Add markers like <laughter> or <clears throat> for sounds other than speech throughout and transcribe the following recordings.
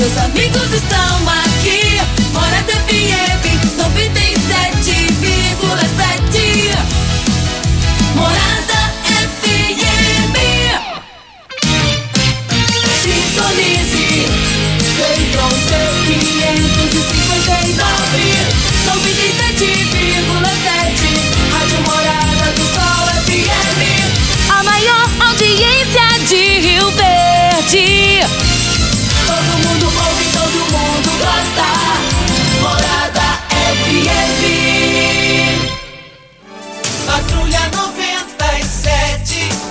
seus amigos estão aqui. Morada FM 97,7. Morada FM. Sintonize. Feitron C 559. 97,7. Rádio Morada do Sol FM. A maior audiência de Rio Verde.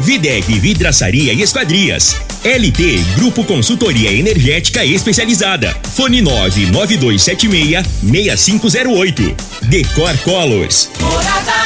Videg Vidraçaria e Esquadrias. LT Grupo Consultoria Energética Especializada. Fone 99276-6508. Decor Colors. Morada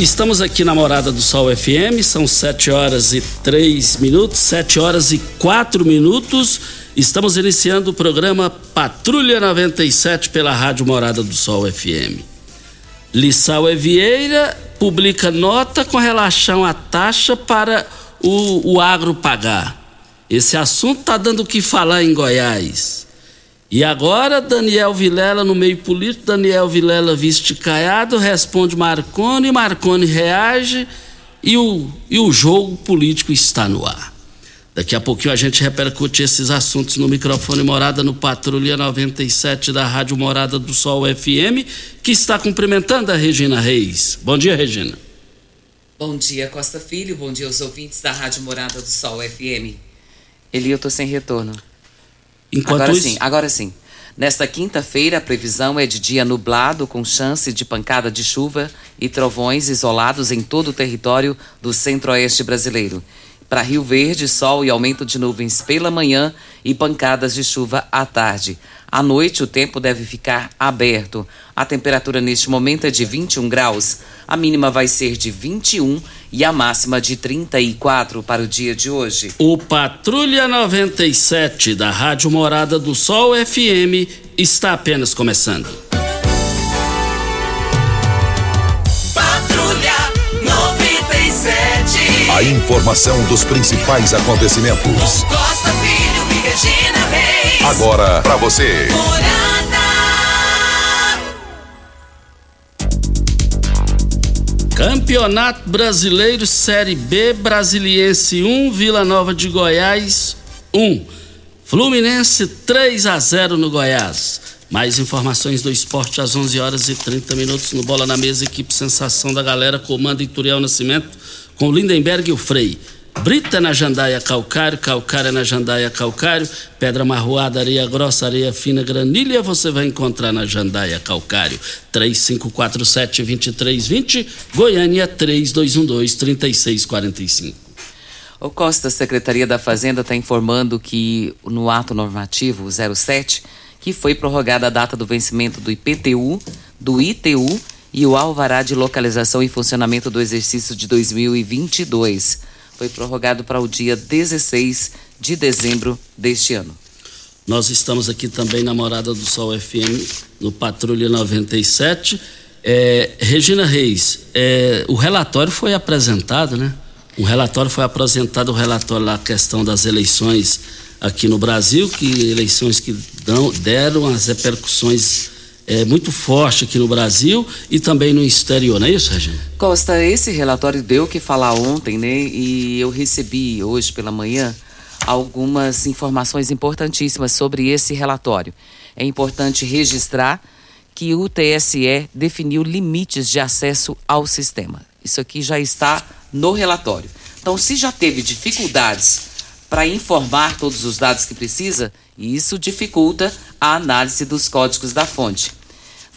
Estamos aqui na Morada do Sol FM, são 7 horas e 3 minutos, 7 horas e 4 minutos. Estamos iniciando o programa Patrulha 97 pela Rádio Morada do Sol FM. Lissau Vieira publica nota com relação à taxa para o, o agro pagar. Esse assunto está dando o que falar em Goiás. E agora, Daniel Vilela, no meio político, Daniel Vilela viste caiado, responde Marconi, Marconi reage e o, e o jogo político está no ar. Daqui a pouquinho a gente repercute esses assuntos no microfone Morada no Patrulha 97 da Rádio Morada do Sol FM, que está cumprimentando a Regina Reis. Bom dia, Regina. Bom dia, Costa Filho. Bom dia aos ouvintes da Rádio Morada do Sol FM. Eli, eu tô sem retorno. Enquanto agora isso, sim, agora sim. Nesta quinta-feira, a previsão é de dia nublado, com chance de pancada de chuva e trovões isolados em todo o território do centro-oeste brasileiro. Para Rio Verde, sol e aumento de nuvens pela manhã e pancadas de chuva à tarde. À noite, o tempo deve ficar aberto. A temperatura neste momento é de 21 graus. A mínima vai ser de 21 e a máxima de 34 para o dia de hoje. o Patrulha 97 da Rádio Morada do Sol FM está apenas começando. Patrulha 97. A informação dos principais acontecimentos. Costa Filho e Regina Reis. Agora para você. Campeonato Brasileiro Série B, Brasiliense 1, Vila Nova de Goiás 1. Fluminense 3 a 0 no Goiás. Mais informações do esporte às 11 horas e 30 minutos no Bola na Mesa, equipe Sensação da Galera, comando Ituriel Nascimento, com Lindenberg e o Frei. Brita na jandaia calcário, calcário na jandaia calcário, pedra marroada, areia grossa, areia fina, granilha, você vai encontrar na jandaia calcário. 3547-2320, Goiânia 3212-3645. O Costa, Secretaria da Fazenda está informando que no ato normativo 07, que foi prorrogada a data do vencimento do IPTU, do ITU e o alvará de localização e funcionamento do exercício de 2022. Foi prorrogado para o dia 16 de dezembro deste ano. Nós estamos aqui também na Morada do Sol FM, no Patrulha 97. É, Regina Reis, é, o relatório foi apresentado, né? O relatório foi apresentado, o relatório lá, a questão das eleições aqui no Brasil, que eleições que dão, deram as repercussões é, muito forte aqui no Brasil e também no exterior, não é isso, Regina? Costa, esse relatório deu o que falar ontem, né? E eu recebi hoje pela manhã algumas informações importantíssimas sobre esse relatório. É importante registrar que o TSE definiu limites de acesso ao sistema. Isso aqui já está no relatório. Então, se já teve dificuldades para informar todos os dados que precisa, isso dificulta a análise dos códigos da fonte.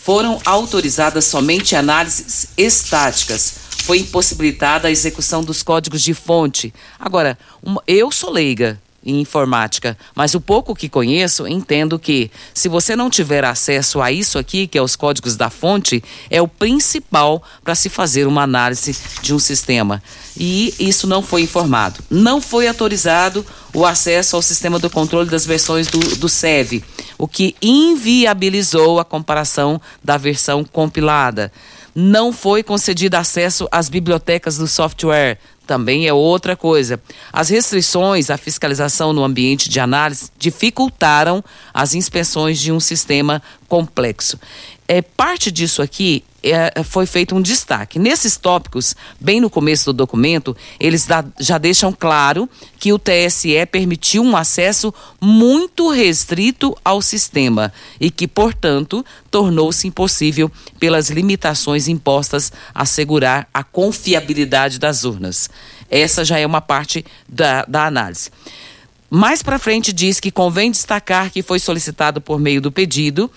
Foram autorizadas somente análises estáticas. Foi impossibilitada a execução dos códigos de fonte. Agora, eu sou leiga, em informática, mas o pouco que conheço, entendo que se você não tiver acesso a isso aqui, que é os códigos da fonte, é o principal para se fazer uma análise de um sistema. E isso não foi informado. Não foi autorizado o acesso ao sistema do controle das versões do, do SEV, o que inviabilizou a comparação da versão compilada não foi concedido acesso às bibliotecas do software, também é outra coisa. As restrições à fiscalização no ambiente de análise dificultaram as inspeções de um sistema complexo. É, parte disso aqui é, foi feito um destaque. Nesses tópicos, bem no começo do documento, eles da, já deixam claro que o TSE permitiu um acesso muito restrito ao sistema e que, portanto, tornou-se impossível pelas limitações impostas assegurar a confiabilidade das urnas. Essa já é uma parte da, da análise. Mais para frente diz que convém destacar que foi solicitado por meio do pedido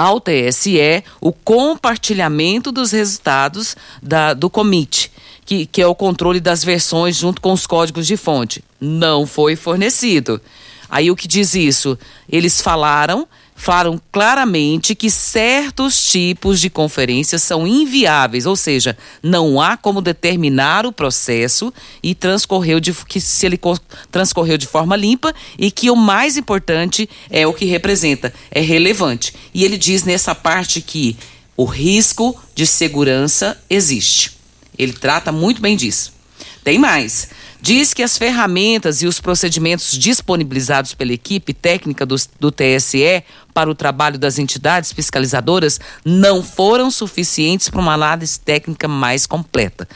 ao TSE o compartilhamento dos resultados da, do COMIT, que, que é o controle das versões junto com os códigos de fonte. Não foi fornecido. Aí o que diz isso? Eles falaram falaram claramente que certos tipos de conferências são inviáveis, ou seja, não há como determinar o processo e transcorreu de, que se ele transcorreu de forma limpa e que o mais importante é o que representa, é relevante. E ele diz nessa parte que o risco de segurança existe. Ele trata muito bem disso. Tem mais diz que as ferramentas e os procedimentos disponibilizados pela equipe técnica do, do TSE para o trabalho das entidades fiscalizadoras não foram suficientes para uma análise técnica mais completa.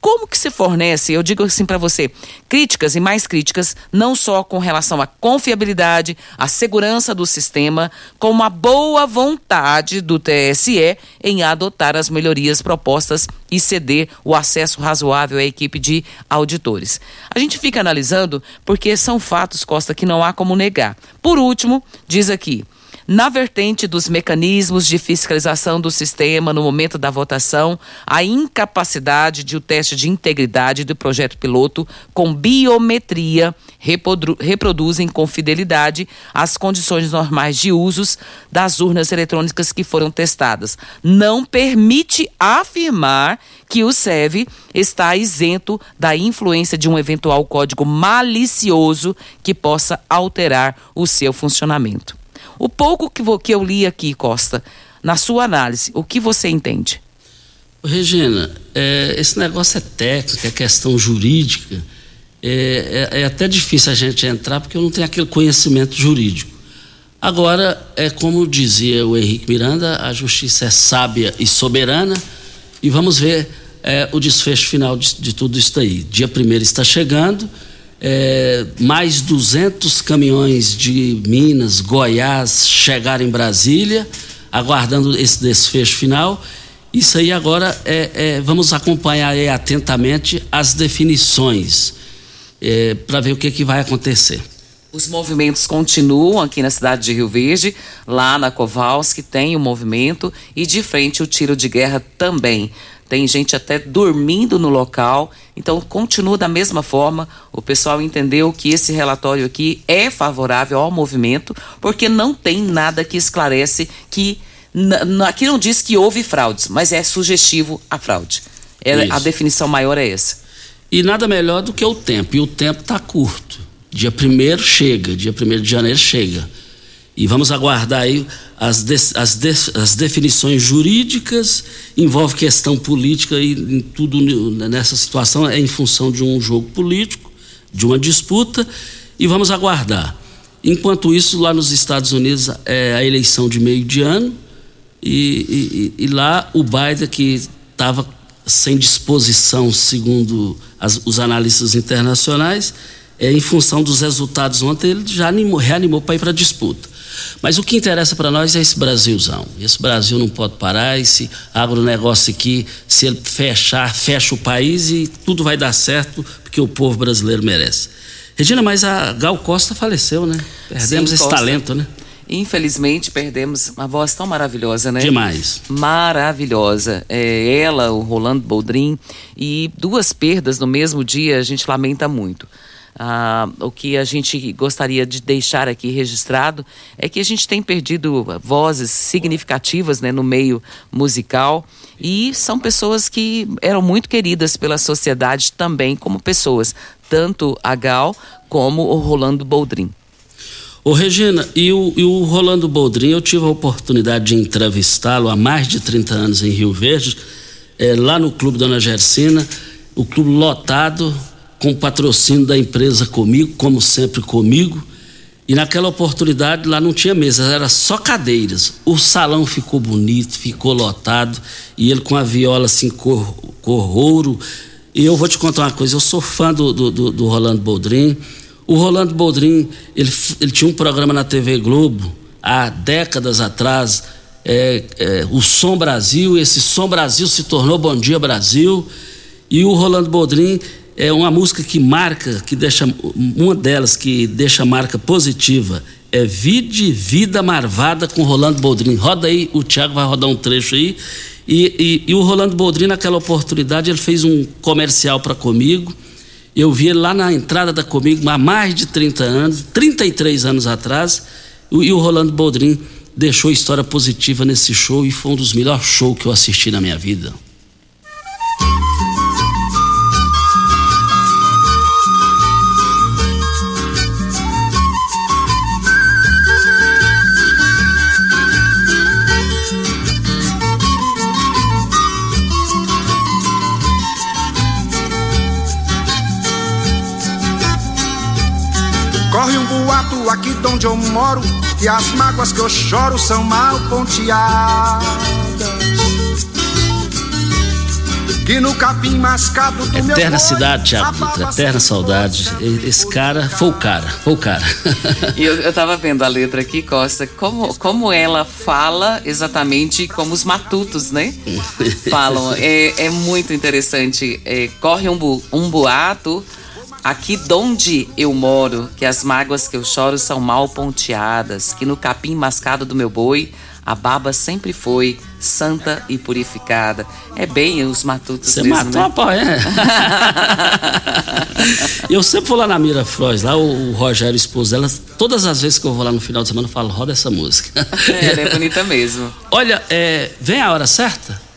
Como que se fornece, eu digo assim para você, críticas e mais críticas, não só com relação à confiabilidade, à segurança do sistema, como a boa vontade do TSE em adotar as melhorias propostas e ceder o acesso razoável à equipe de auditores. A gente fica analisando porque são fatos, Costa, que não há como negar. Por último, diz aqui, na vertente dos mecanismos de fiscalização do sistema no momento da votação, a incapacidade de o teste de integridade do projeto piloto com biometria reproduzem com fidelidade as condições normais de usos das urnas eletrônicas que foram testadas. Não permite afirmar que o SEV está isento da influência de um eventual código malicioso que possa alterar o seu funcionamento. O pouco que, que eu li aqui, Costa, na sua análise, o que você entende? Regina, é, esse negócio é técnico, é questão jurídica. É, é, é, até difícil a gente entrar porque eu não tenho aquele conhecimento jurídico. Agora, é como dizia o Henrique Miranda, a justiça é sábia e soberana e vamos ver é, o desfecho final de, de tudo isso aí. Dia primeiro está chegando é, mais 200 caminhões de Minas, Goiás chegaram em Brasília, aguardando esse desfecho final. Isso aí agora é, é vamos acompanhar atentamente as definições é, para ver o que, que vai acontecer. Os movimentos continuam aqui na cidade de Rio Verde, lá na Kowalski tem o um movimento e de frente o tiro de guerra também. Tem gente até dormindo no local, então continua da mesma forma. O pessoal entendeu que esse relatório aqui é favorável ao movimento, porque não tem nada que esclarece que aqui não diz que houve fraudes, mas é sugestivo a fraude. É, a definição maior é essa. E nada melhor do que o tempo, e o tempo está curto. Dia 1 chega, dia 1 de janeiro chega. E vamos aguardar aí as, de, as, de, as definições jurídicas, envolve questão política e tudo nessa situação é em função de um jogo político, de uma disputa, e vamos aguardar. Enquanto isso, lá nos Estados Unidos é a eleição de meio de ano, e, e, e lá o Biden, que estava sem disposição, segundo as, os analistas internacionais, é, em função dos resultados ontem, ele já animou, reanimou para ir para a disputa. Mas o que interessa para nós é esse Brasilzão. Esse Brasil não pode parar, esse agronegócio aqui, se ele fechar, fecha o país e tudo vai dar certo, porque o povo brasileiro merece. Regina, mas a Gal Costa faleceu, né? Perdemos Sim, esse Costa. talento, né? Infelizmente, perdemos uma voz tão maravilhosa, né? Demais. Maravilhosa. É, ela, o Rolando Boldrin, e duas perdas no mesmo dia, a gente lamenta muito. Ah, o que a gente gostaria de deixar aqui registrado é que a gente tem perdido vozes significativas né, no meio musical e são pessoas que eram muito queridas pela sociedade também como pessoas, tanto a Gal como o Rolando Boldrin. Ô Regina, e o, e o Rolando Boldrin, eu tive a oportunidade de entrevistá-lo há mais de 30 anos em Rio Verde, é, lá no Clube Dona Gersina, o clube lotado, com patrocínio da empresa comigo, como sempre comigo. E naquela oportunidade lá não tinha mesas, era só cadeiras. O salão ficou bonito, ficou lotado, e ele com a viola assim, cor, cor ouro. E eu vou te contar uma coisa, eu sou fã do, do, do, do Rolando Boldrin. O Rolando Boldrin, ele, ele tinha um programa na TV Globo, há décadas atrás, é, é, o Som Brasil, esse Som Brasil se tornou Bom Dia Brasil. E o Rolando Boldrin é uma música que marca, que deixa uma delas que deixa marca positiva é Vide Vida Marvada com Rolando Boldrin. Roda aí, o Thiago vai rodar um trecho aí. E, e, e o Rolando Boldrin, naquela oportunidade, ele fez um comercial para comigo. Eu vi ele lá na entrada da comigo há mais de 30 anos, 33 anos atrás. E o Rolando Boldrin deixou história positiva nesse show e foi um dos melhores shows que eu assisti na minha vida. Aqui de onde eu moro, que as mágoas que eu choro são mal ponteadas. Que no capim mascado do Eterna meu cidade, Thiago Dutra, eterna saudade. Esse cara foi o cara, foi o cara. E eu, eu tava vendo a letra aqui, Costa, como, como ela fala exatamente como os matutos, né? <laughs> Falam. É, é muito interessante. É, corre um, um boato Aqui donde eu moro, que as mágoas que eu choro são mal ponteadas, que no capim mascado do meu boi a baba sempre foi santa e purificada. É bem os matutos Você mesmo, matou né? a pau, é? <laughs> eu sempre vou lá na Mira Frois, lá o, o Rogério, esposo dela, todas as vezes que eu vou lá no final de semana, eu falo, roda essa música. É, ela é bonita mesmo. Olha, é, vem a hora certa?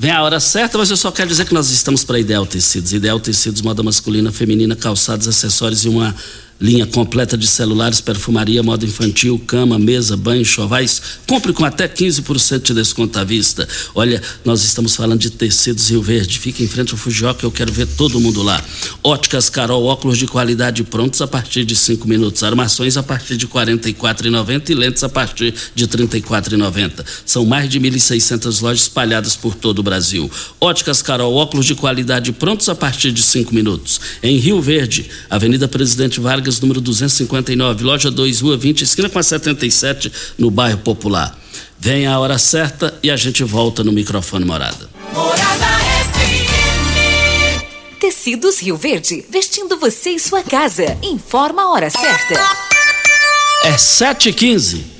Vem a hora certa, mas eu só quero dizer que nós estamos para Ideal Tecidos. Ideal Tecidos, moda masculina, feminina, calçados, acessórios e uma Linha completa de celulares, perfumaria, moda infantil, cama, mesa, banho, chovais. Compre com até 15% de desconto à vista. Olha, nós estamos falando de tecidos Rio Verde. Fica em frente ao Fujioka, eu quero ver todo mundo lá. Óticas Carol, óculos de qualidade prontos a partir de 5 minutos. Armações a partir de R$ 44,90 e lentes a partir de R$ 34,90. São mais de 1.600 lojas espalhadas por todo o Brasil. Óticas Carol, óculos de qualidade prontos a partir de 5 minutos. Em Rio Verde, Avenida Presidente Vargas Vargas, número 259, loja 2, rua 20, esquina com a 77, no bairro Popular. Vem a hora certa e a gente volta no microfone Morada. Morada FM. Tecidos Rio Verde, vestindo você e sua casa. Informa a hora certa. É 7h15.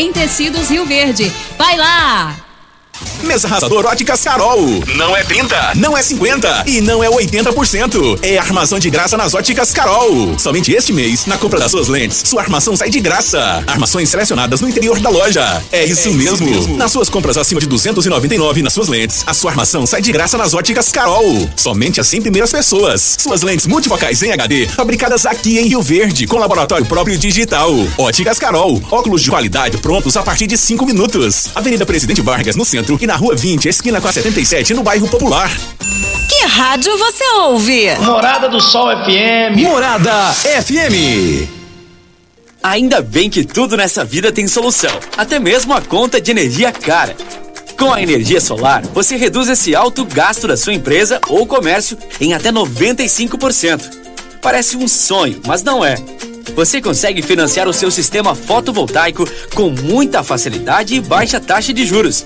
tecidos Rio Verde. Vai lá! Mesa arrasador Óticas Carol. Não é 30, não é 50 e não é 80%. É armação de graça nas Óticas Carol. Somente este mês, na compra das suas lentes, sua armação sai de graça. Armações selecionadas no interior da loja. É isso, é mesmo. isso mesmo. Nas suas compras acima de 299 nas suas lentes, a sua armação sai de graça nas Óticas Carol. Somente as 100 primeiras pessoas. Suas lentes multifocais em HD, fabricadas aqui em Rio Verde, com laboratório próprio digital. Óticas Carol. Óculos de qualidade prontos a partir de 5 minutos. Avenida Presidente Vargas, no centro e na Rua 20, esquina com a 77, no bairro Popular. Que rádio você ouve? Morada do Sol FM. Morada FM. Ainda bem que tudo nessa vida tem solução, até mesmo a conta de energia cara. Com a energia solar, você reduz esse alto gasto da sua empresa ou comércio em até 95%. Parece um sonho, mas não é. Você consegue financiar o seu sistema fotovoltaico com muita facilidade e baixa taxa de juros.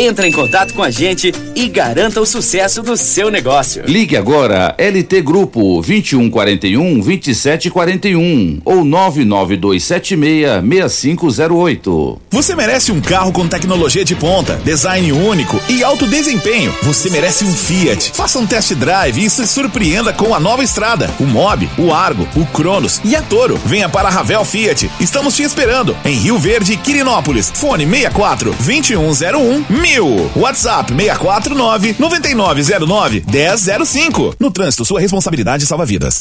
Entre em contato com a gente e garanta o sucesso do seu negócio. Ligue agora LT Grupo 2141 2741 ou 99276 6508. Você merece um carro com tecnologia de ponta, design único e alto desempenho. Você merece um Fiat. Faça um test drive e se surpreenda com a nova estrada, o Mob, o Argo, o Cronos e a Toro. Venha para a Ravel Fiat. Estamos te esperando em Rio Verde, Quirinópolis. Fone 64 2101 mil. WhatsApp 649 9909 1005. No trânsito, sua responsabilidade salva vidas.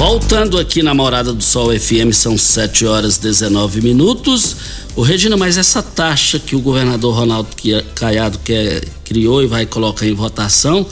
Voltando aqui na Morada do Sol FM, são 7 horas 19 minutos. O Regina, mas essa taxa que o governador Ronaldo Caiado quer, criou e vai colocar em votação,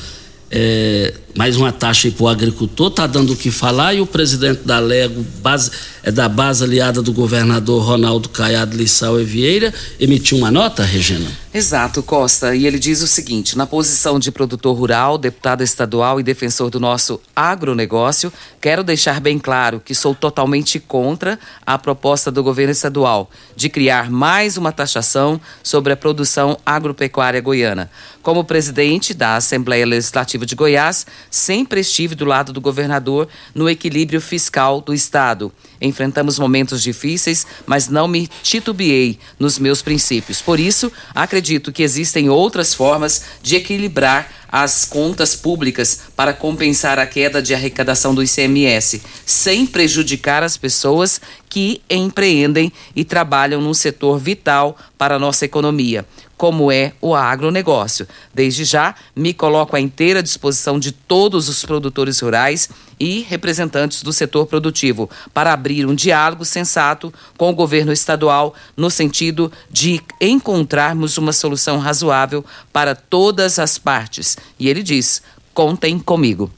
é, mais uma taxa para o agricultor, tá dando o que falar e o presidente da Lego, base, é da base aliada do governador Ronaldo Caiado Lissau e Vieira, emitiu uma nota, Regina? Exato, Costa. E ele diz o seguinte: na posição de produtor rural, deputado estadual e defensor do nosso agronegócio, quero deixar bem claro que sou totalmente contra a proposta do governo estadual de criar mais uma taxação sobre a produção agropecuária goiana. Como presidente da Assembleia Legislativa de Goiás, sempre estive do lado do governador no equilíbrio fiscal do Estado. Enfrentamos momentos difíceis, mas não me titubeei nos meus princípios. Por isso, acredito que existem outras formas de equilibrar as contas públicas para compensar a queda de arrecadação do ICMS, sem prejudicar as pessoas que empreendem e trabalham num setor vital para a nossa economia, como é o agronegócio. Desde já, me coloco à inteira disposição de todos os produtores rurais e representantes do setor produtivo para abrir um diálogo sensato com o governo estadual no sentido de encontrarmos uma solução razoável para todas as partes. E ele diz: contem comigo.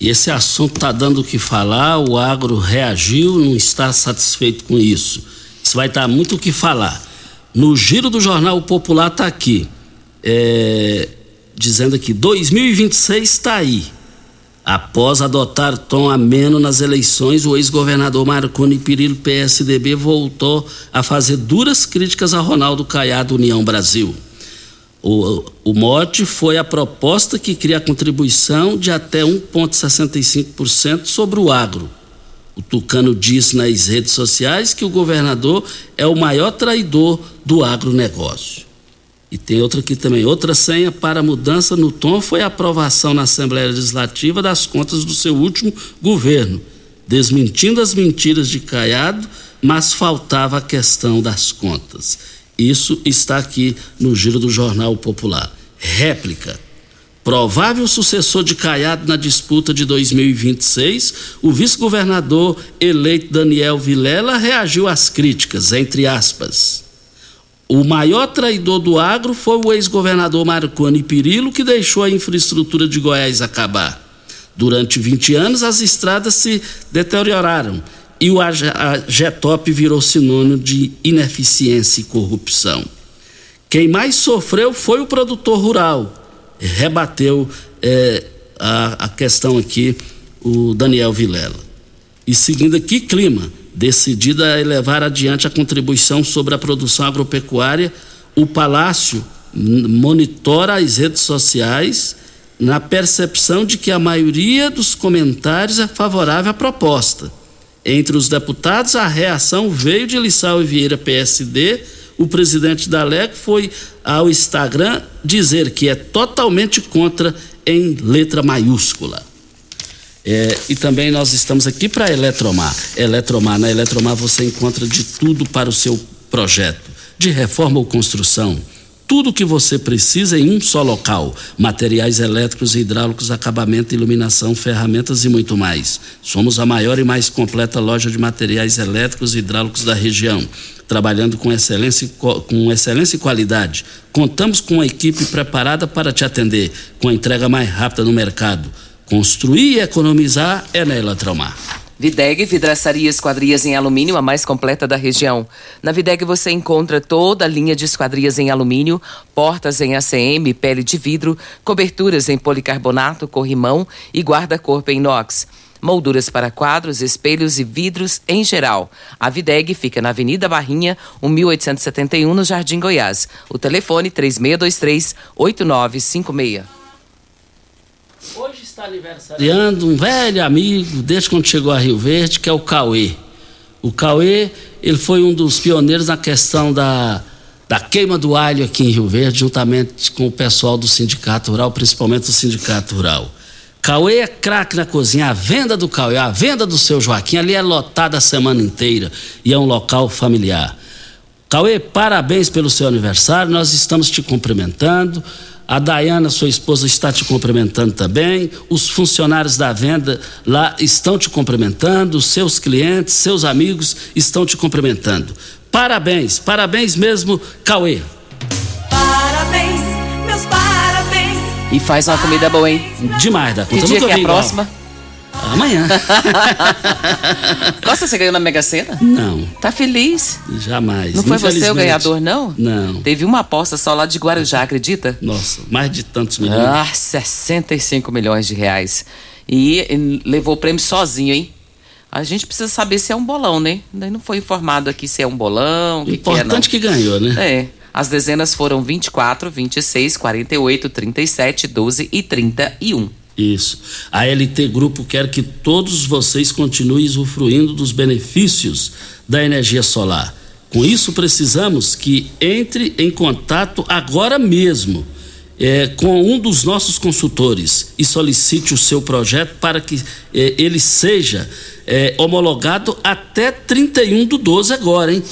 E esse assunto está dando o que falar, o agro reagiu, não está satisfeito com isso. Isso vai dar muito o que falar. No giro do Jornal Popular está aqui, é, dizendo aqui, 2026 está aí. Após adotar tom ameno nas eleições, o ex-governador Marconi Perillo, PSDB, voltou a fazer duras críticas a Ronaldo Caiado, União Brasil. O, o mote foi a proposta que cria a contribuição de até 1,65% sobre o agro. O Tucano disse nas redes sociais que o governador é o maior traidor do agronegócio. E tem outra aqui também. Outra senha para mudança no tom foi a aprovação na Assembleia Legislativa das contas do seu último governo, desmentindo as mentiras de Caiado, mas faltava a questão das contas. Isso está aqui no giro do Jornal Popular. Réplica. Provável sucessor de Caiado na disputa de 2026, o vice-governador eleito Daniel Vilela reagiu às críticas, entre aspas. O maior traidor do agro foi o ex-governador Marconi Pirillo, que deixou a infraestrutura de Goiás acabar. Durante 20 anos, as estradas se deterioraram e o Getop virou sinônimo de ineficiência e corrupção. Quem mais sofreu foi o produtor rural rebateu é, a, a questão aqui o Daniel Vilela. E seguindo aqui, clima, decidida a elevar adiante a contribuição sobre a produção agropecuária, o Palácio monitora as redes sociais na percepção de que a maioria dos comentários é favorável à proposta. Entre os deputados, a reação veio de Lissau e Vieira, PSD, o presidente da LEC foi ao Instagram dizer que é totalmente contra em letra maiúscula. É, e também nós estamos aqui para Eletromar. Eletromar, na Eletromar você encontra de tudo para o seu projeto, de reforma ou construção tudo o que você precisa em um só local: materiais elétricos hidráulicos, acabamento, iluminação, ferramentas e muito mais. Somos a maior e mais completa loja de materiais elétricos e hidráulicos da região, trabalhando com excelência, com excelência e qualidade. Contamos com uma equipe preparada para te atender, com a entrega mais rápida no mercado. Construir e economizar é na Eletromar. Videg Vidraçaria Esquadrias em Alumínio, a mais completa da região. Na Videg você encontra toda a linha de esquadrias em alumínio, portas em ACM, pele de vidro, coberturas em policarbonato, corrimão e guarda-corpo em inox. Molduras para quadros, espelhos e vidros em geral. A Videg fica na Avenida Barrinha, 1871, no Jardim Goiás. O telefone 3623 8956. Hoje está aniversariando um velho amigo, desde quando chegou a Rio Verde, que é o Cauê. O Cauê, ele foi um dos pioneiros na questão da, da queima do alho aqui em Rio Verde, juntamente com o pessoal do Sindicato Rural, principalmente do Sindicato Rural. Cauê é craque na cozinha, a venda do Cauê, a venda do seu Joaquim, ali é lotada a semana inteira e é um local familiar. Cauê, parabéns pelo seu aniversário, nós estamos te cumprimentando. A Dayana, sua esposa, está te cumprimentando também. Os funcionários da venda lá estão te cumprimentando. Os seus clientes, seus amigos estão te cumprimentando. Parabéns, parabéns mesmo, Cauê. Parabéns, meus parabéns. E faz uma comida boa, hein? Demais, da Que dia que é a próxima? Amanhã. <laughs> Nossa, você ganhou na Mega Sena? Não, Tá feliz? jamais. Não foi você o ganhador, não? Não. Teve uma aposta só lá de Guarujá, acredita? Nossa, mais de tantos milhões. Ah, 65 milhões de reais. E, levou o prêmio sozinho, hein? A gente precisa saber se é um bolão, né? Daí não foi informado aqui se é um bolão, o que, que é. Importante que ganhou, né? É. As dezenas foram 24, 26, 48, 37, 12 e 31. Isso. A LT Grupo quer que todos vocês continuem usufruindo dos benefícios da energia solar. Com isso, precisamos que entre em contato agora mesmo é, com um dos nossos consultores e solicite o seu projeto para que é, ele seja é, homologado até 31 do 12 agora, hein?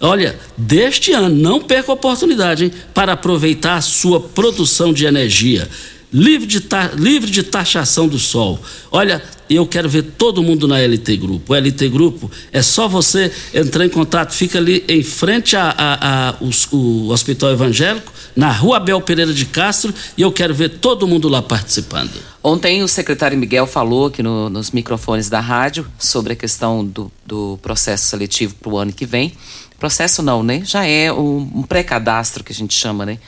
Olha, deste ano, não perca a oportunidade, hein? Para aproveitar a sua produção de energia livre de, ta, livre de taxação do sol. Olha, eu quero ver todo mundo na LT Grupo. O LT Grupo é só você entrar em contato, fica ali em frente ao a, a, os- o Hospital Evangélico, na rua Abel Pereira de Castro, e eu quero ver todo mundo lá participando. Ontem o secretário Miguel falou aqui no- nos microfones da rádio sobre a questão do, do processo seletivo para o ano que vem. Processo não, né? Já é um, um pré-cadastro que a gente chama, né?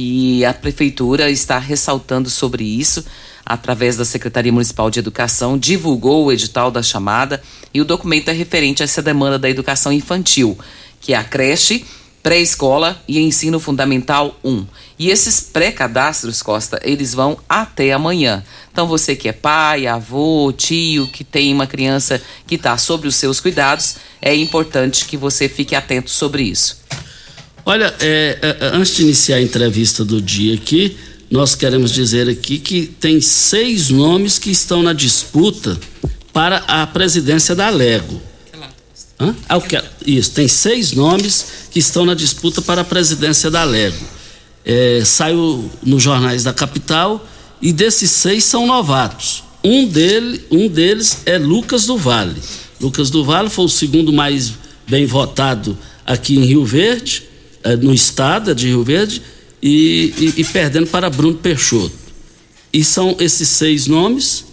E a prefeitura está ressaltando sobre isso através da Secretaria Municipal de Educação, divulgou o edital da chamada e o documento é referente a essa demanda da educação infantil, que é a creche, pré-escola e ensino fundamental 1. E esses pré-cadastros, Costa, eles vão até amanhã. Então você que é pai, avô, tio, que tem uma criança que está sobre os seus cuidados, é importante que você fique atento sobre isso. Olha, é, é, antes de iniciar a entrevista do dia aqui, nós queremos dizer aqui que tem seis nomes que estão na disputa para a presidência da Lego. Hã? Que, isso, tem seis nomes que estão na disputa para a presidência da Lego. É, saiu nos jornais da capital e desses seis são novatos. Um, dele, um deles é Lucas do Vale. Lucas do Vale foi o segundo mais bem votado aqui em Rio Verde, é, no estado de Rio Verde, e, e, e perdendo para Bruno Peixoto. E são esses seis nomes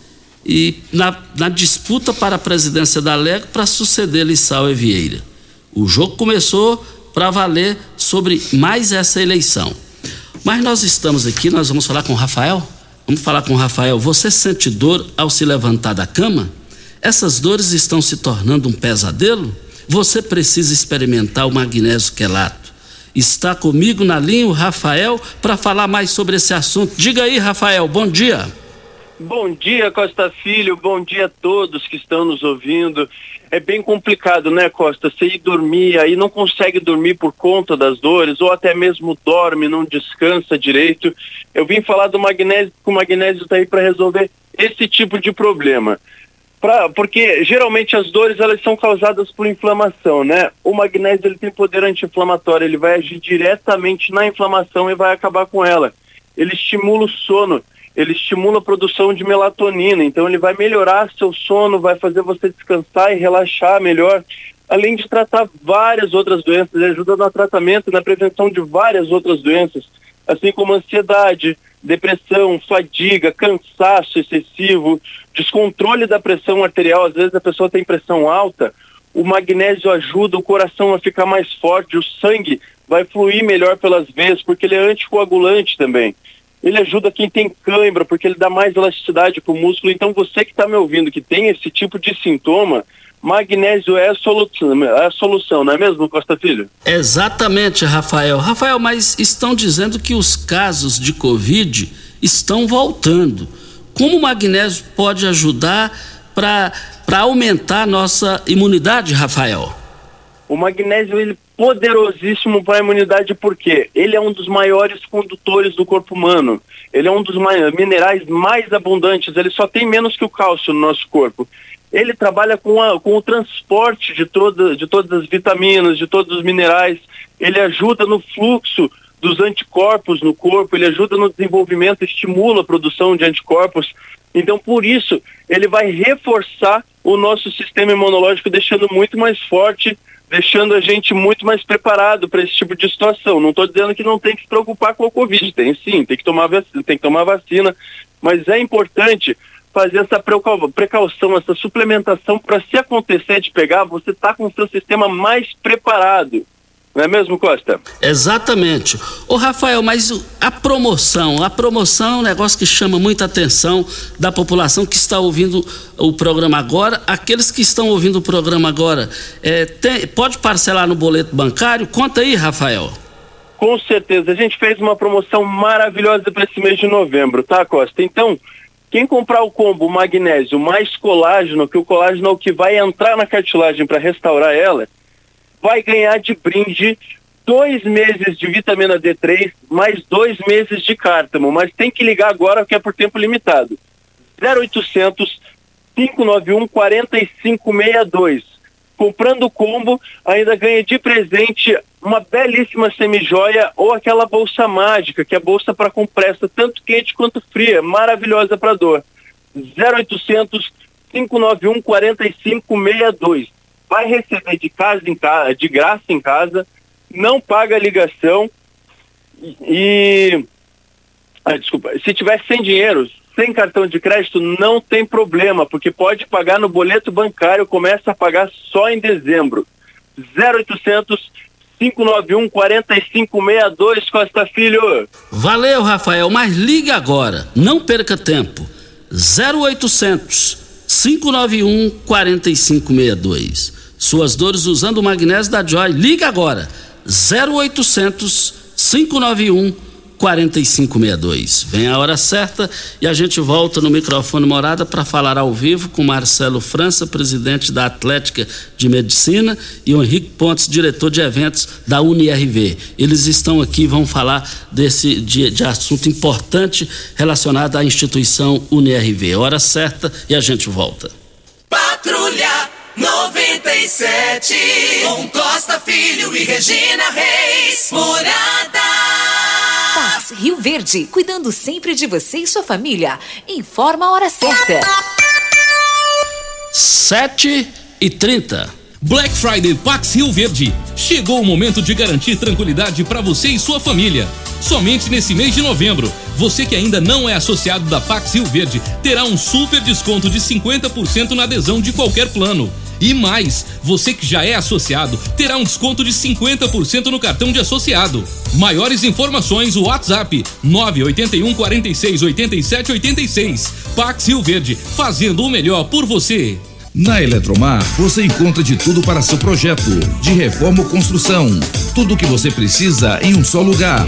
e na, na disputa para a presidência da Lego para suceder Lissau e Vieira. O jogo começou para valer sobre mais essa eleição. Mas nós estamos aqui, nós vamos falar com o Rafael. Vamos falar com o Rafael. Você sente dor ao se levantar da cama? Essas dores estão se tornando um pesadelo? Você precisa experimentar o magnésio quelato. Está comigo na linha o Rafael para falar mais sobre esse assunto. Diga aí, Rafael, bom dia. Bom dia, Costa Filho. Bom dia a todos que estão nos ouvindo. É bem complicado, né, Costa? Você ir dormir, aí não consegue dormir por conta das dores, ou até mesmo dorme, não descansa direito. Eu vim falar do magnésio, que o magnésio está aí para resolver esse tipo de problema. Pra, porque geralmente as dores elas são causadas por inflamação, né? O magnésio ele tem poder anti-inflamatório, ele vai agir diretamente na inflamação e vai acabar com ela. Ele estimula o sono ele estimula a produção de melatonina, então ele vai melhorar seu sono, vai fazer você descansar e relaxar melhor, além de tratar várias outras doenças, ele ajuda no tratamento, na prevenção de várias outras doenças, assim como ansiedade, depressão, fadiga, cansaço excessivo, descontrole da pressão arterial, às vezes a pessoa tem pressão alta, o magnésio ajuda o coração a ficar mais forte, o sangue vai fluir melhor pelas veias, porque ele é anticoagulante também ele ajuda quem tem cãibra, porque ele dá mais elasticidade para o músculo. Então, você que está me ouvindo, que tem esse tipo de sintoma, magnésio é a solução, é a solução, não é mesmo, Costa Filho? Exatamente, Rafael. Rafael, mas estão dizendo que os casos de Covid estão voltando. Como o magnésio pode ajudar para aumentar a nossa imunidade, Rafael? O magnésio ele poderosíssimo para a imunidade porque ele é um dos maiores condutores do corpo humano. Ele é um dos minerais mais abundantes, ele só tem menos que o cálcio no nosso corpo. Ele trabalha com, a, com o transporte de, toda, de todas as vitaminas, de todos os minerais. Ele ajuda no fluxo dos anticorpos no corpo, ele ajuda no desenvolvimento, estimula a produção de anticorpos. Então, por isso, ele vai reforçar o nosso sistema imunológico, deixando muito mais forte deixando a gente muito mais preparado para esse tipo de situação. Não estou dizendo que não tem que se preocupar com a Covid, tem sim, tem que tomar tem que tomar vacina, mas é importante fazer essa precaução, essa suplementação para se acontecer de pegar, você está com o seu sistema mais preparado. Não é mesmo, Costa? Exatamente. Ô, Rafael, mas a promoção, a promoção é um negócio que chama muita atenção da população que está ouvindo o programa agora. Aqueles que estão ouvindo o programa agora, é, tem, pode parcelar no boleto bancário? Conta aí, Rafael. Com certeza. A gente fez uma promoção maravilhosa para esse mês de novembro, tá, Costa? Então, quem comprar o combo magnésio mais colágeno, que o colágeno é o que vai entrar na cartilagem para restaurar ela, vai ganhar de brinde dois meses de vitamina D3, mais dois meses de cártamo, mas tem que ligar agora que é por tempo limitado. 0800 591 4562. Comprando o combo, ainda ganha de presente uma belíssima semijoia ou aquela bolsa mágica, que é bolsa para compressa, tanto quente quanto fria, maravilhosa para dor. 0800 591 4562 vai receber de casa em casa, de graça em casa, não paga ligação e ah, desculpa, se tiver sem dinheiro, sem cartão de crédito, não tem problema, porque pode pagar no boleto bancário, começa a pagar só em dezembro. 0800 591 4562 Costa Filho. Valeu, Rafael, mas ligue agora, não perca tempo. 0800 591 4562. Suas dores usando o magnésio da Joy. Liga agora. 0800 591 4562. Vem a hora certa e a gente volta no microfone Morada para falar ao vivo com Marcelo França, presidente da Atlética de Medicina, e o Henrique Pontes, diretor de eventos da UniRV. Eles estão aqui e vão falar desse de, de assunto importante relacionado à instituição UniRV. Hora certa e a gente volta. Patrulha 97. Com Costa Filho e Regina Reis. Morada. Pax Rio Verde, cuidando sempre de você e sua família. Informa a hora certa. 7 e 30. Black Friday Pax Rio Verde. Chegou o momento de garantir tranquilidade para você e sua família. Somente nesse mês de novembro, você que ainda não é associado da Pax Rio Verde terá um super desconto de 50% na adesão de qualquer plano. E mais, você que já é associado terá um desconto de 50% no cartão de associado. Maiores informações, o WhatsApp 981 46 87 86. Pax Rio Verde, fazendo o melhor por você. Na Eletromar, você encontra de tudo para seu projeto, de reforma ou construção. Tudo o que você precisa em um só lugar.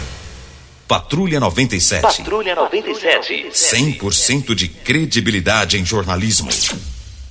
Patrulha 97. Patrulha 97. 100% de credibilidade em jornalismo.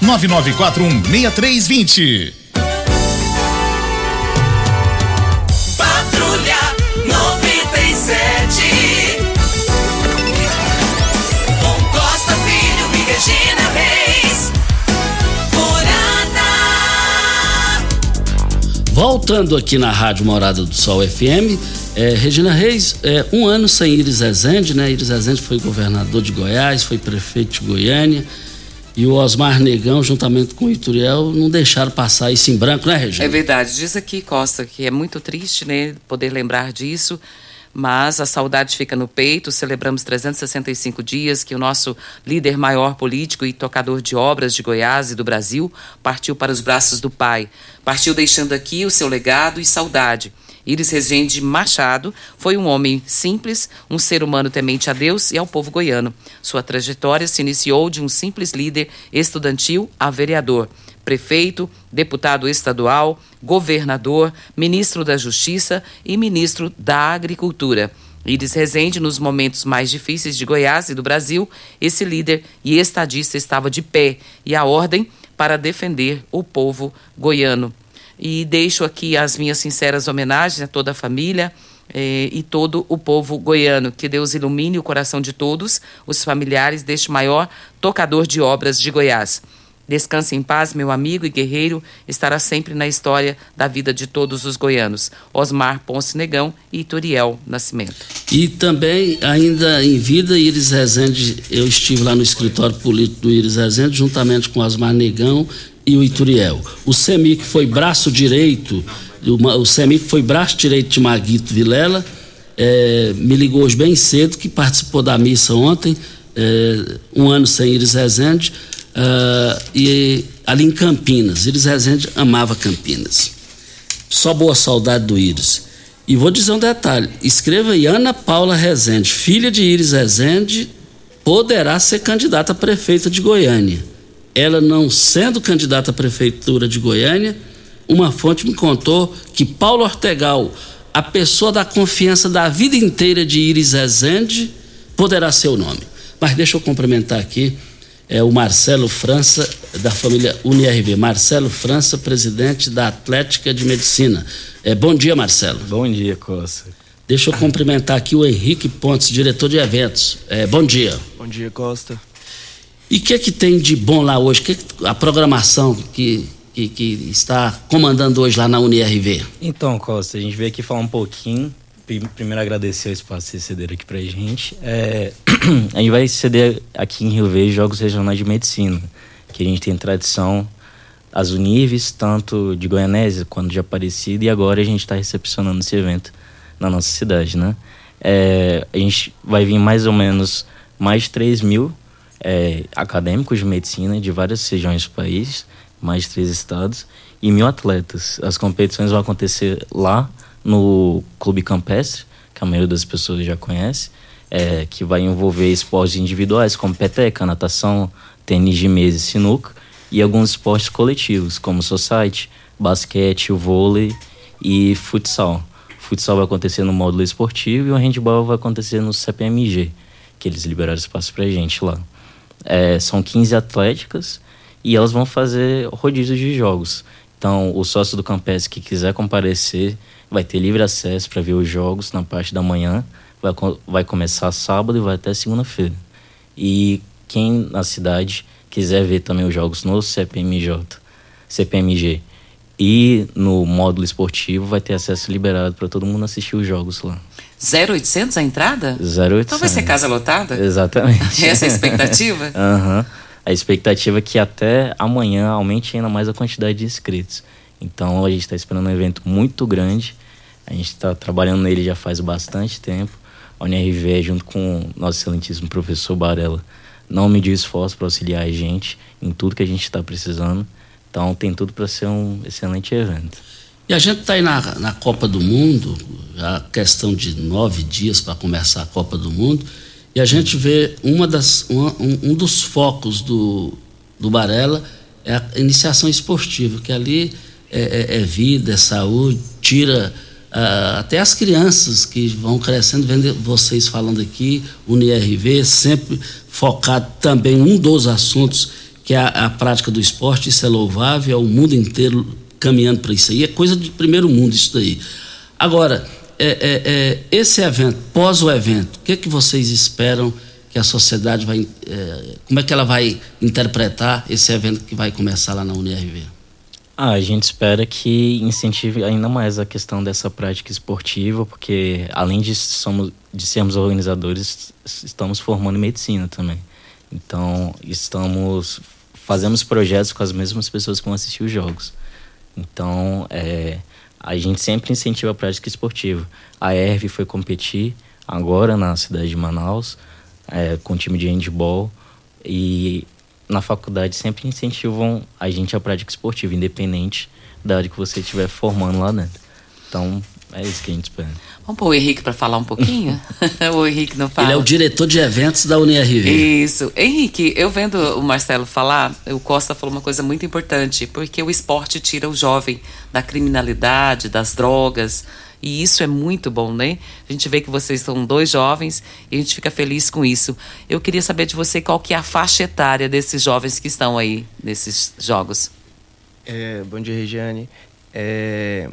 9 99416320. Patrulha 97. Com Costa Filho e Regina Reis. Morada. Voltando aqui na Rádio Morada do Sol FM, é, Regina Reis, é, um ano sem Iris Rezende, né? Iris Rezende foi governador de Goiás, foi prefeito de Goiânia. E o Osmar Negão, juntamente com o Ituriel, não deixaram passar isso em branco, né, Regina? É verdade. Diz aqui, Costa, que é muito triste, né, poder lembrar disso, mas a saudade fica no peito. Celebramos 365 dias que o nosso líder maior político e tocador de obras de Goiás e do Brasil partiu para os braços do Pai. Partiu deixando aqui o seu legado e saudade. Iris Rezende Machado foi um homem simples, um ser humano temente a Deus e ao povo goiano. Sua trajetória se iniciou de um simples líder estudantil a vereador, prefeito, deputado estadual, governador, ministro da Justiça e ministro da Agricultura. Iris Rezende, nos momentos mais difíceis de Goiás e do Brasil, esse líder e estadista estava de pé e a ordem para defender o povo goiano. E deixo aqui as minhas sinceras homenagens a toda a família eh, e todo o povo goiano. Que Deus ilumine o coração de todos os familiares deste maior tocador de obras de Goiás. Descanse em paz, meu amigo e guerreiro, estará sempre na história da vida de todos os goianos. Osmar Ponce Negão e Turiel Nascimento. E também, ainda em vida, Iris Rezende, eu estive lá no escritório político do Iris Rezende, juntamente com Osmar Negão e o Ituriel. O Semic foi braço direito, o Semic foi braço direito de Maguito Vilela, é, me ligou hoje bem cedo, que participou da missa ontem, é, um ano sem Iris Rezende, uh, e ali em Campinas. Iris Rezende amava Campinas. Só boa saudade do Iris. E vou dizer um detalhe: escreva aí, Ana Paula Rezende, filha de Iris Rezende, poderá ser candidata a prefeita de Goiânia. Ela não sendo candidata à prefeitura de Goiânia, uma fonte me contou que Paulo Ortegal, a pessoa da confiança da vida inteira de Iris Rezende, poderá ser o nome. Mas deixa eu cumprimentar aqui é, o Marcelo França, da família UniRV. Marcelo França, presidente da Atlética de Medicina. É, bom dia, Marcelo. Bom dia, Costa. Deixa eu cumprimentar aqui o Henrique Pontes, diretor de eventos. É, bom dia. Bom dia, Costa. E o que, é que tem de bom lá hoje? Que, a programação que, que, que está comandando hoje lá na UniRV? Então, Costa, a gente veio aqui falar um pouquinho. Primeiro agradecer o espaço que ceder aqui pra gente. É, <clears throat> a gente vai ceder aqui em Rio Verde Jogos Regionais de Medicina, que a gente tem tradição as Unives, tanto de Goianésia quanto de Aparecida, e agora a gente está recepcionando esse evento na nossa cidade, né? É, a gente vai vir mais ou menos mais de 3 mil é, acadêmicos de medicina de várias regiões do país, mais de três estados, e mil atletas. As competições vão acontecer lá no Clube Campestre, que a maioria das pessoas já conhece, é, que vai envolver esportes individuais como peteca, natação, tênis de mesa e sinuca, e alguns esportes coletivos, como society, basquete, vôlei e futsal. Futsal vai acontecer no módulo esportivo e o handball vai acontecer no CPMG, que eles liberaram espaço pra gente lá. É, são 15 atléticas e elas vão fazer rodízios de jogos. Então, o sócio do Campes que quiser comparecer vai ter livre acesso para ver os jogos na parte da manhã. Vai, vai começar sábado e vai até segunda-feira. E quem na cidade quiser ver também os jogos no CPMJ, CPMG e no módulo esportivo, vai ter acesso liberado para todo mundo assistir os jogos lá. 0800 a entrada? 0800. Então vai ser casa lotada? Exatamente. Essa é a expectativa? <laughs> Aham. uhum. A expectativa é que até amanhã aumente ainda mais a quantidade de inscritos. Então a gente está esperando um evento muito grande. A gente está trabalhando nele já faz bastante tempo. A UNRV, junto com o nosso excelentíssimo professor Barella, não mediu esforço para auxiliar a gente em tudo que a gente está precisando. Então tem tudo para ser um excelente evento. E a gente está aí na, na Copa do Mundo, a questão de nove dias para começar a Copa do Mundo, e a gente vê uma das, uma, um, um, dos focos do, do Barela é a iniciação esportiva, que ali é, é, é vida, é saúde, tira uh, até as crianças que vão crescendo, vendo vocês falando aqui, o NIRV, sempre focado também um dos assuntos que é a, a prática do esporte, isso é louvável, é o mundo inteiro caminhando para isso aí, é coisa de primeiro mundo isso daí. Agora, é, é, é, esse evento, pós o evento, o que, é que vocês esperam que a sociedade vai, é, como é que ela vai interpretar esse evento que vai começar lá na UNIRV? Ah, a gente espera que incentive ainda mais a questão dessa prática esportiva, porque além de, somos, de sermos organizadores, estamos formando medicina também. Então, estamos fazemos projetos com as mesmas pessoas que vão assistir os jogos. Então, é, a gente sempre incentiva a prática esportiva. A ERV foi competir agora na cidade de Manaus, é, com o time de handball, e na faculdade sempre incentivam a gente a prática esportiva, independente da área que você estiver formando lá dentro. Então, é isso que a gente espera. Vamos pôr o Henrique para falar um pouquinho? <laughs> o Henrique não fala. Ele é o diretor de eventos da UNIRV. Isso. Henrique, eu vendo o Marcelo falar, o Costa falou uma coisa muito importante, porque o esporte tira o jovem da criminalidade, das drogas. E isso é muito bom, né? A gente vê que vocês são dois jovens e a gente fica feliz com isso. Eu queria saber de você qual que é a faixa etária desses jovens que estão aí nesses jogos. É, bom dia, Regiane. É,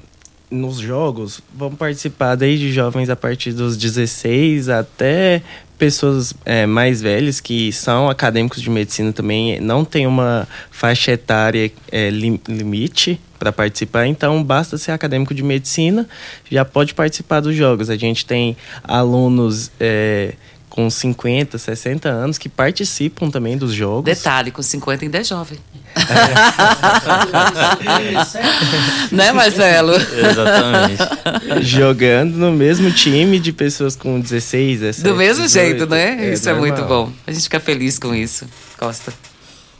nos jogos vão participar desde jovens a partir dos 16 até pessoas é, mais velhas que são acadêmicos de medicina também não tem uma faixa etária é, lim, limite para participar então basta ser acadêmico de medicina já pode participar dos jogos a gente tem alunos é, com 50, 60 anos que participam também dos jogos. Detalhe, com 50 ainda é jovem. É. né, Marcelo? Exatamente. Jogando no mesmo time de pessoas com 16, 17. Do mesmo 18, jeito, né? É, isso é muito bom. A gente fica feliz com isso, Costa.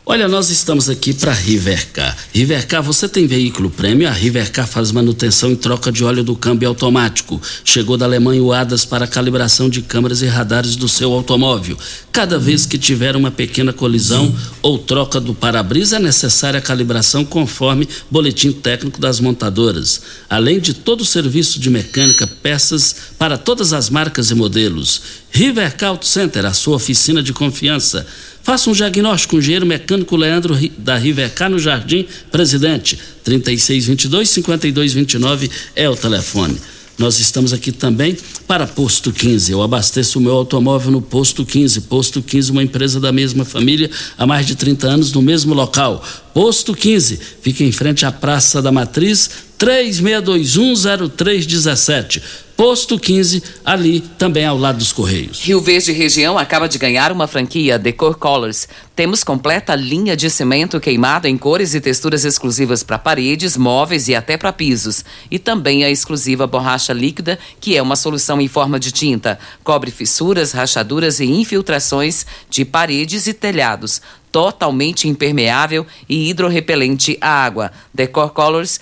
Olha, nós estamos aqui para Rivercar. Rivercar, você tem veículo prêmio? A Rivercar faz manutenção e troca de óleo do câmbio automático. Chegou da Alemanha o ADAS para calibração de câmeras e radares do seu automóvel. Cada vez que tiver uma pequena colisão ou troca do para-brisa, é necessária a calibração conforme boletim técnico das montadoras. Além de todo o serviço de mecânica, peças para todas as marcas e modelos. Rivercar Auto Center, a sua oficina de confiança. Faça um diagnóstico com o engenheiro mecânico Leandro da Rivercar no Jardim Presidente. 3622-5229 é o telefone. Nós estamos aqui também para Posto 15. Eu abasteço o meu automóvel no Posto 15. Posto 15, uma empresa da mesma família há mais de 30 anos no mesmo local. Posto 15, fica em frente à Praça da Matriz, 36210317. Posto 15, ali também ao lado dos Correios. Rio Verde Região acaba de ganhar uma franquia Decor Colors. Temos completa linha de cimento queimado em cores e texturas exclusivas para paredes, móveis e até para pisos. E também a exclusiva borracha líquida, que é uma solução em forma de tinta. Cobre fissuras, rachaduras e infiltrações de paredes e telhados. Totalmente impermeável e hidrorrepelente à água. Decor Colors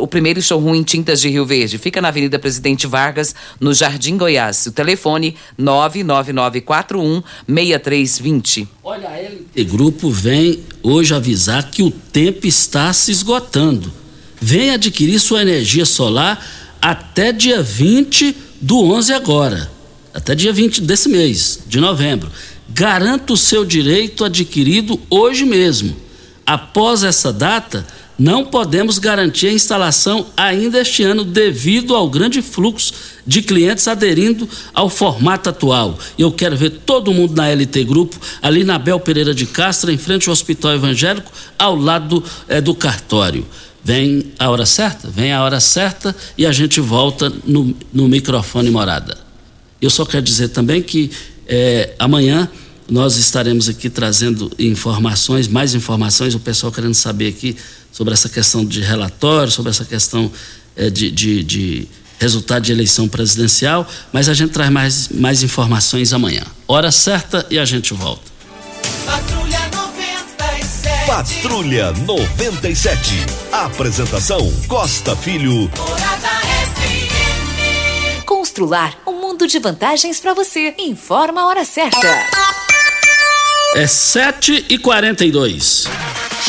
o primeiro showroom em tintas de Rio Verde. Fica na Avenida Presidente Vargas, no Jardim Goiás. O telefone 99941 6320. Olha, a LT Grupo vem hoje avisar que o tempo está se esgotando. Vem adquirir sua energia solar até dia 20 do 11 agora. Até dia 20 desse mês, de novembro. Garanta o seu direito adquirido hoje mesmo. Após essa data, não podemos garantir a instalação ainda este ano devido ao grande fluxo de clientes aderindo ao formato atual. Eu quero ver todo mundo na LT Grupo, ali na Bel Pereira de Castro, em frente ao Hospital Evangélico, ao lado é, do cartório. Vem a hora certa? Vem a hora certa e a gente volta no, no microfone morada. Eu só quero dizer também que é, amanhã nós estaremos aqui trazendo informações, mais informações, o pessoal querendo saber aqui sobre essa questão de relatório, sobre essa questão é, de, de, de, resultado de eleição presidencial, mas a gente traz mais, mais informações amanhã. Hora certa e a gente volta. Patrulha 97. Patrulha 97. Apresentação Costa Filho. Morada FM. Constrular um mundo de vantagens para você. Informa a hora certa. É 7 e 42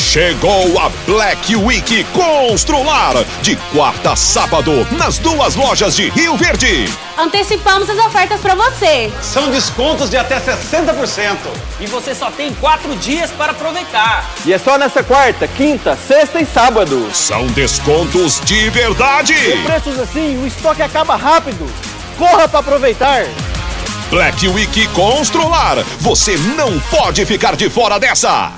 Chegou a Black Week Constrular, de quarta a sábado, nas duas lojas de Rio Verde. Antecipamos as ofertas para você. São descontos de até 60%. E você só tem quatro dias para aproveitar. E é só nessa quarta, quinta, sexta e sábado. São descontos de verdade. Com preços assim, o estoque acaba rápido. Corra para aproveitar. Black Week Constrular, você não pode ficar de fora dessa.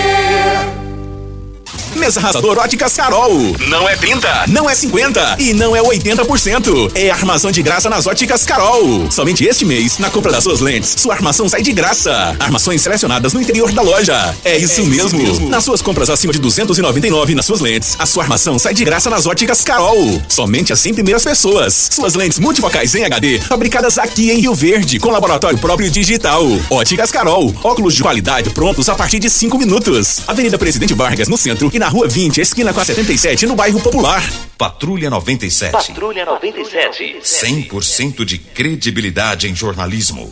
Mesa Arrasador Óticas Carol. Não é 30, não é 50 e não é 80%. É armação de graça nas Óticas Carol. Somente este mês, na compra das suas lentes, sua armação sai de graça. Armações selecionadas no interior da loja. É isso, é mesmo. isso mesmo. Nas suas compras acima de 299 nas suas lentes, a sua armação sai de graça nas Óticas Carol. Somente as 100 primeiras pessoas. Suas lentes multifocais em HD, fabricadas aqui em Rio Verde, com laboratório próprio digital. Óticas Carol. Óculos de qualidade prontos a partir de 5 minutos. Avenida Presidente Vargas, no centro e na Rua 20, esquina com a 77, no bairro Popular. Patrulha 97. Patrulha 97. 100% de credibilidade em jornalismo.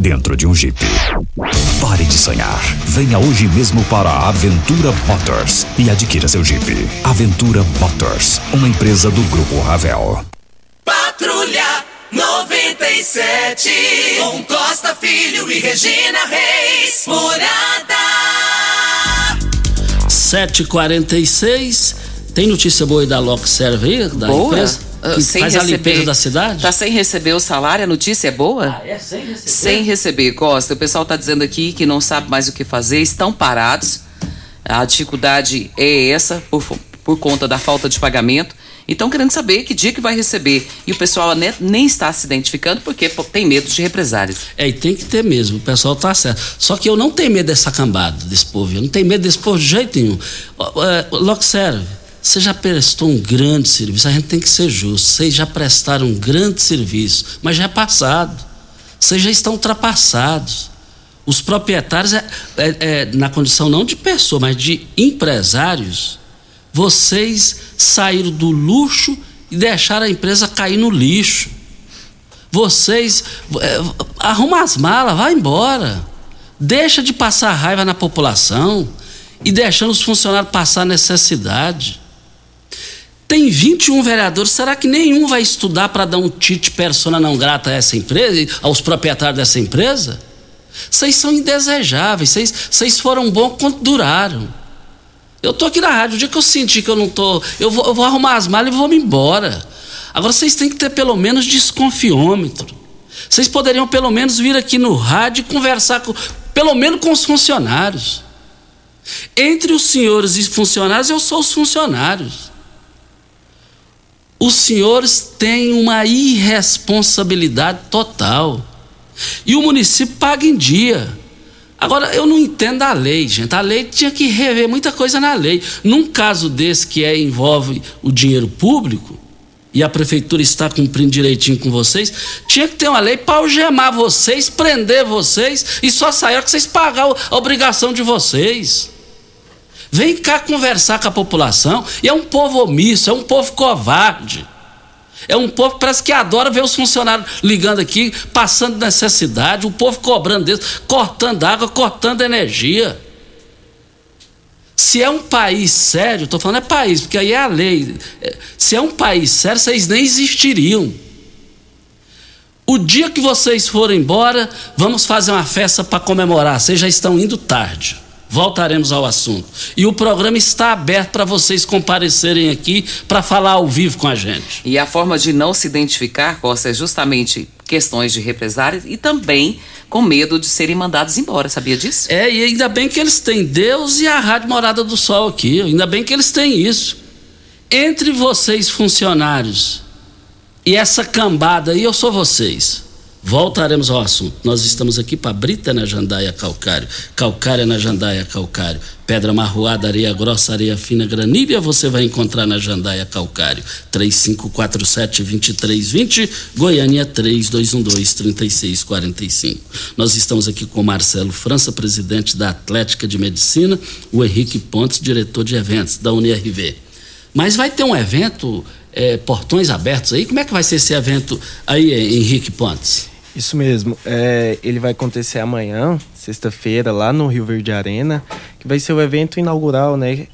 dentro de um Jeep. Pare de sonhar. Venha hoje mesmo para a Aventura Motors e adquira seu Jeep. Aventura Motors, uma empresa do Grupo Ravel. Patrulha 97. Com Costa Filho e Regina Reis. Morada. 7h46. Tem notícia boa aí da Lock Serve aí, da Boa? empresa? Ah, Que sem faz a receber- limpeza da cidade? Tá sem receber o salário, a notícia é boa? Ah, é sem receber. Sem receber, Costa. O pessoal tá dizendo aqui que não sabe mais o que fazer, estão parados. A dificuldade é essa, por, por conta da falta de pagamento. Então, querendo saber que dia que vai receber. E o pessoal ne- nem está se identificando porque tem medo de represálias. É, e tem que ter mesmo, o pessoal tá certo. Só que eu não tenho medo dessa cambada, desse povo. Eu não tenho medo desse povo de jeito nenhum. É, Lock Serve, você já prestou um grande serviço, a gente tem que ser justo. Vocês já prestaram um grande serviço, mas já é passado. Vocês já estão ultrapassados. Os proprietários, é, é- é, na condição não de pessoa, mas de empresários, vocês saíram do luxo e deixaram a empresa cair no lixo. Vocês é, arruma as malas, vai embora. Deixa de passar raiva na população e deixando os funcionários passar necessidade. Tem 21 vereadores, será que nenhum vai estudar para dar um tite persona não grata a essa empresa, aos proprietários dessa empresa? Vocês são indesejáveis, vocês, foram bons quanto duraram. Eu tô aqui na rádio, o dia que eu senti que eu não tô. Eu vou, eu vou arrumar as malas e vou me embora. Agora vocês têm que ter pelo menos desconfiômetro. Vocês poderiam pelo menos vir aqui no rádio e conversar com, pelo menos com os funcionários. Entre os senhores e funcionários, eu sou os funcionários. Os senhores têm uma irresponsabilidade total. E o município paga em dia. Agora, eu não entendo a lei, gente. A lei tinha que rever muita coisa na lei. Num caso desse que é, envolve o dinheiro público, e a prefeitura está cumprindo direitinho com vocês, tinha que ter uma lei para algemar vocês, prender vocês e só sair que vocês pagar a obrigação de vocês. Vem cá conversar com a população. E é um povo omisso, é um povo covarde. É um povo que parece que adora ver os funcionários ligando aqui, passando necessidade, o povo cobrando deles, cortando água, cortando energia. Se é um país sério, estou falando é país, porque aí é a lei. É, Se é um país sério, vocês nem existiriam. O dia que vocês forem embora, vamos fazer uma festa para comemorar. Vocês já estão indo tarde. Voltaremos ao assunto. E o programa está aberto para vocês comparecerem aqui para falar ao vivo com a gente. E a forma de não se identificar, Costa, é justamente questões de represálias e também com medo de serem mandados embora. Sabia disso? É, e ainda bem que eles têm Deus e a Rádio Morada do Sol aqui. Ainda bem que eles têm isso. Entre vocês, funcionários, e essa cambada aí, eu sou vocês. Voltaremos ao assunto. Nós estamos aqui para Brita na Jandaia Calcário, Calcária na Jandaia Calcário, Pedra Marroada, Areia Grossa, Areia Fina, Granilha, você vai encontrar na Jandaia Calcário. 3547-2320, Goiânia 3212-3645. Nós estamos aqui com Marcelo França, presidente da Atlética de Medicina, o Henrique Pontes, diretor de eventos da UNIRV. Mas vai ter um evento, eh, portões abertos aí? Como é que vai ser esse evento aí, Henrique Pontes? Isso mesmo. É, ele vai acontecer amanhã, sexta-feira, lá no Rio Verde Arena, que vai ser o evento inaugural, né?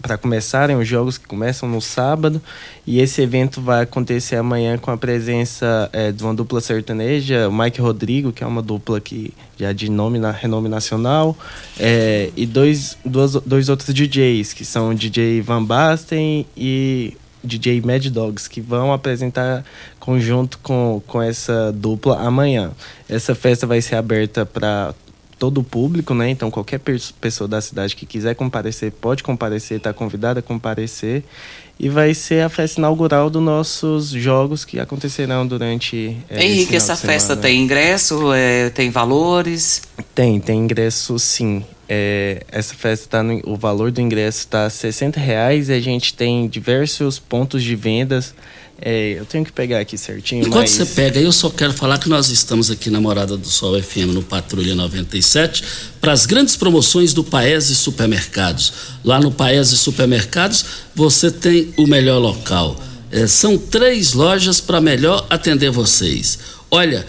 para começarem os jogos que começam no sábado. E esse evento vai acontecer amanhã com a presença é, de uma dupla sertaneja, o Mike Rodrigo, que é uma dupla que já de nome na renome nacional, é, e dois, dois, dois outros DJs, que são o DJ Van Basten e DJ Mad Dogs, que vão apresentar conjunto com, com essa dupla amanhã. Essa festa vai ser aberta para todo o público, né? Então qualquer pessoa da cidade que quiser comparecer pode comparecer, está convidada a comparecer. E vai ser a festa inaugural dos nossos jogos que acontecerão durante. É, Henrique, essa festa tem ingresso, é, tem valores? Tem, tem ingresso sim. É, essa festa tá no, o valor do ingresso está 60 reais e a gente tem diversos pontos de vendas. É, eu tenho que pegar aqui certinho. Enquanto mas... você pega, eu só quero falar que nós estamos aqui na Morada do Sol FM no Patrulha 97 para as grandes promoções do Paese Supermercados. Lá no Paese Supermercados você tem o melhor local. É, são três lojas para melhor atender vocês. Olha,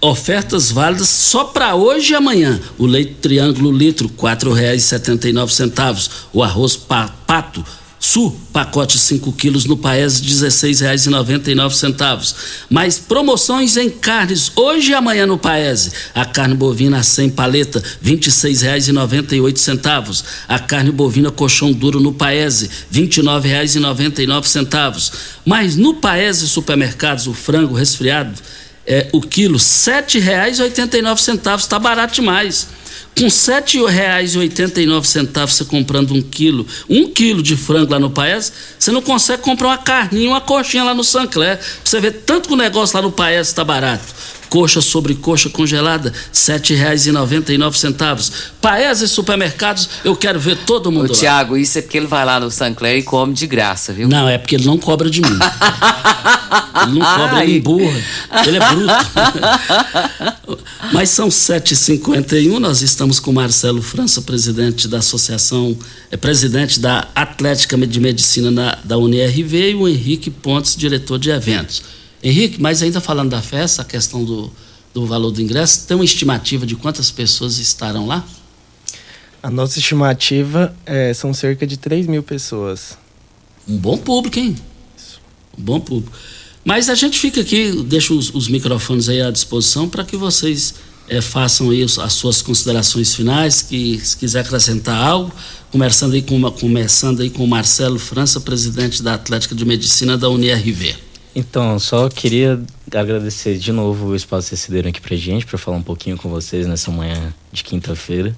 ofertas válidas só para hoje e amanhã. O leite triângulo litro, R$ 4,79. O arroz pa, pato Sul, pacote 5 quilos no Paes, R$ 16,99. Mais promoções em carnes hoje e amanhã no Paese. A carne bovina sem paleta, R$ 26,98. A carne bovina colchão duro no Paese, R$ 29,99. Mas no Paese Supermercados, o frango resfriado, é, o quilo R$ 7,89. Está barato demais. Com R$ 7,89 você comprando um quilo, um quilo de frango lá no Paes, você não consegue comprar uma carninha, uma coxinha lá no Sancler. Você vê tanto que o negócio lá no Paes está barato. Coxa sobre coxa congelada, R$ 7,99. Paes e supermercados, eu quero ver todo mundo Ô, lá. Tiago, isso é porque ele vai lá no Sancler e come de graça, viu? Não, é porque ele não cobra de mim. <laughs> ele não cobra, ele emburra. Ele é bruto. <laughs> Mas são 7h51, nós estamos com Marcelo França, presidente da Associação, é presidente da Atlética de Medicina na, da UNIRV, e o Henrique Pontes, diretor de eventos. Henrique, mas ainda falando da festa, a questão do, do valor do ingresso, tem uma estimativa de quantas pessoas estarão lá? A nossa estimativa é, são cerca de 3 mil pessoas. Um bom público, hein? Um bom público. Mas a gente fica aqui, deixa os, os microfones aí à disposição para que vocês é, façam aí as suas considerações finais, que se quiser acrescentar algo, começando aí com, começando aí com o Marcelo França, presidente da Atlética de Medicina da UNIRV. Então, só queria agradecer de novo o espaço que vocês cederam aqui pra gente, para falar um pouquinho com vocês nessa manhã de quinta-feira.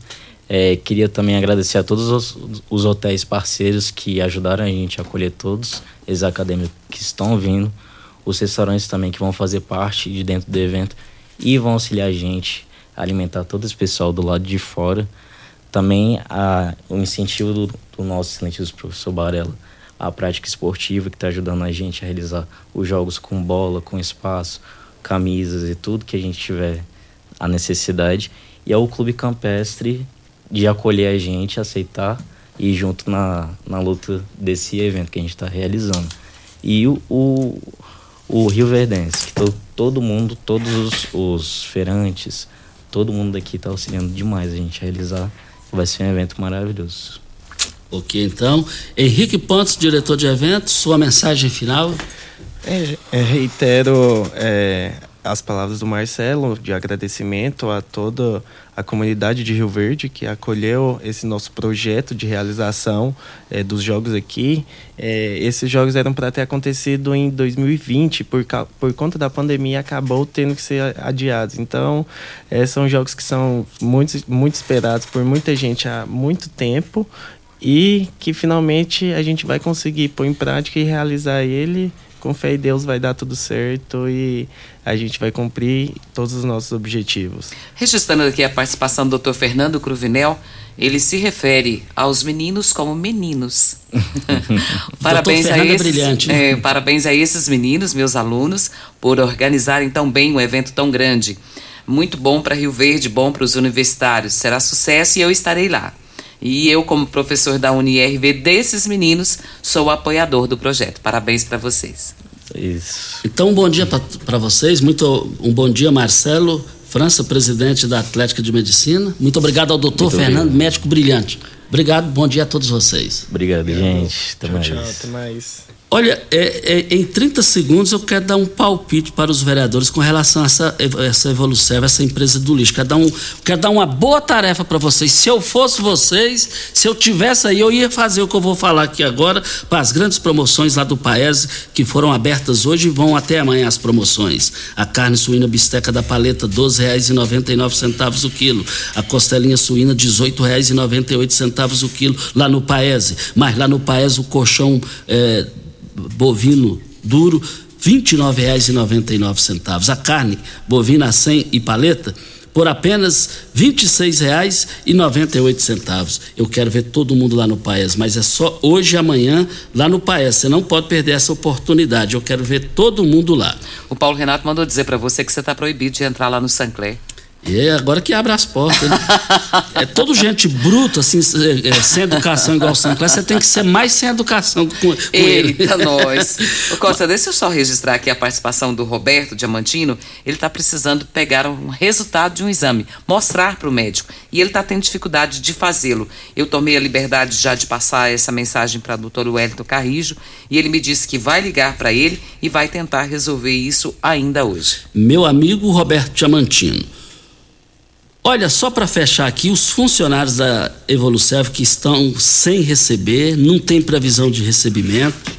É, queria também agradecer a todos os, os, hotéis parceiros que ajudaram a gente a acolher todos, esses acadêmicos que estão vindo, os restaurantes também que vão fazer parte de dentro do evento e vão auxiliar a gente a alimentar todo esse pessoal do lado de fora. Também a, o incentivo do, do nosso excelentíssimo professor Barella a prática esportiva que está ajudando a gente a realizar os jogos com bola, com espaço, camisas e tudo que a gente tiver a necessidade. E é o Clube Campestre de acolher a gente, aceitar e junto na, na luta desse evento que a gente está realizando. E o, o, o Rio Verdense, que to, todo mundo, todos os, os feirantes, todo mundo daqui está auxiliando demais a gente a realizar. Vai ser um evento maravilhoso. Ok, então, Henrique Pontes, diretor de eventos, sua mensagem final. É, é, reitero é, as palavras do Marcelo de agradecimento a toda a comunidade de Rio Verde que acolheu esse nosso projeto de realização é, dos jogos aqui. É, esses jogos eram para ter acontecido em 2020, por, por conta da pandemia acabou tendo que ser adiados. Então, é, são jogos que são muito, muito esperados por muita gente há muito tempo e que finalmente a gente vai conseguir pôr em prática e realizar ele. Com fé em Deus vai dar tudo certo e a gente vai cumprir todos os nossos objetivos. Registrando aqui a participação do Dr. Fernando Cruvinel, ele se refere aos meninos como meninos. <laughs> <laughs> parabéns a esses, é, parabéns a esses meninos, meus alunos, por organizarem tão bem um evento tão grande. Muito bom para Rio Verde, bom para os universitários. Será sucesso e eu estarei lá. E eu, como professor da UniRV desses meninos, sou apoiador do projeto. Parabéns para vocês. Isso. Então, um bom dia para vocês. Muito um bom dia, Marcelo França, presidente da Atlética de Medicina. Muito obrigado ao doutor Muito Fernando, obrigado. médico brilhante. Obrigado, bom dia a todos vocês. Obrigado, obrigado. gente. Até tchau, mais. Tchau, até mais. Olha, é, é, em 30 segundos eu quero dar um palpite para os vereadores com relação a essa, essa evolução, essa empresa do lixo. Quero dar, um, quero dar uma boa tarefa para vocês. Se eu fosse vocês, se eu tivesse aí, eu ia fazer o que eu vou falar aqui agora para as grandes promoções lá do Paese, que foram abertas hoje e vão até amanhã as promoções. A carne suína bisteca da paleta, R$ 12,99 o quilo. A costelinha suína, R$ 18,98 o quilo lá no Paese. Mas lá no Paese o colchão. É, bovino duro, R$ 29,99. A carne bovina 100 e paleta, por apenas R$ 26,98. Eu quero ver todo mundo lá no Paes, mas é só hoje e amanhã lá no Paes. Você não pode perder essa oportunidade. Eu quero ver todo mundo lá. O Paulo Renato mandou dizer para você que você está proibido de entrar lá no Sancler. E é agora que abre as portas. Né? é todo gente bruta, assim, é, sem educação igual o Sancler, você tem que ser mais sem educação com, com Eita, ele. nós. <laughs> Ô, Costa, deixa eu só registrar aqui a participação do Roberto Diamantino. Ele está precisando pegar um resultado de um exame, mostrar para o médico. E ele está tendo dificuldade de fazê-lo. Eu tomei a liberdade já de passar essa mensagem para o doutor Wellington Carrijo e ele me disse que vai ligar para ele e vai tentar resolver isso ainda hoje. Meu amigo Roberto Diamantino. Olha, só para fechar aqui, os funcionários da Evolucev que estão sem receber, não tem previsão de recebimento.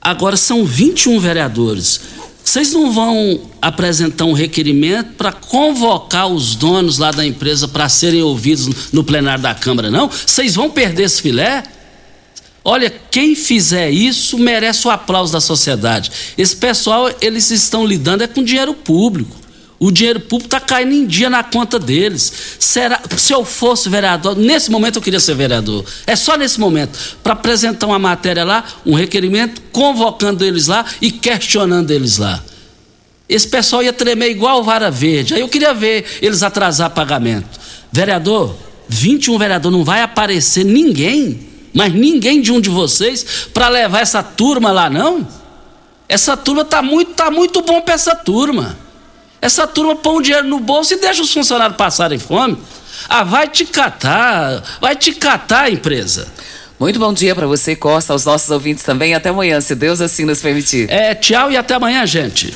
Agora são 21 vereadores. Vocês não vão apresentar um requerimento para convocar os donos lá da empresa para serem ouvidos no plenário da Câmara, não? Vocês vão perder esse filé? Olha, quem fizer isso merece o aplauso da sociedade. Esse pessoal, eles estão lidando é com dinheiro público. O dinheiro público está caindo em dia na conta deles. Será, se eu fosse vereador, nesse momento eu queria ser vereador. É só nesse momento, para apresentar uma matéria lá, um requerimento, convocando eles lá e questionando eles lá. Esse pessoal ia tremer igual vara verde. Aí eu queria ver eles atrasar pagamento. Vereador, 21 vereador, não vai aparecer ninguém, mas ninguém de um de vocês, para levar essa turma lá, não? Essa turma tá muito, tá muito bom para essa turma. Essa turma põe o dinheiro no bolso e deixa os funcionários passarem fome. Ah, vai te catar, vai te catar, empresa. Muito bom dia para você, Costa, aos nossos ouvintes também. Até amanhã, se Deus assim nos permitir. É, tchau e até amanhã, gente.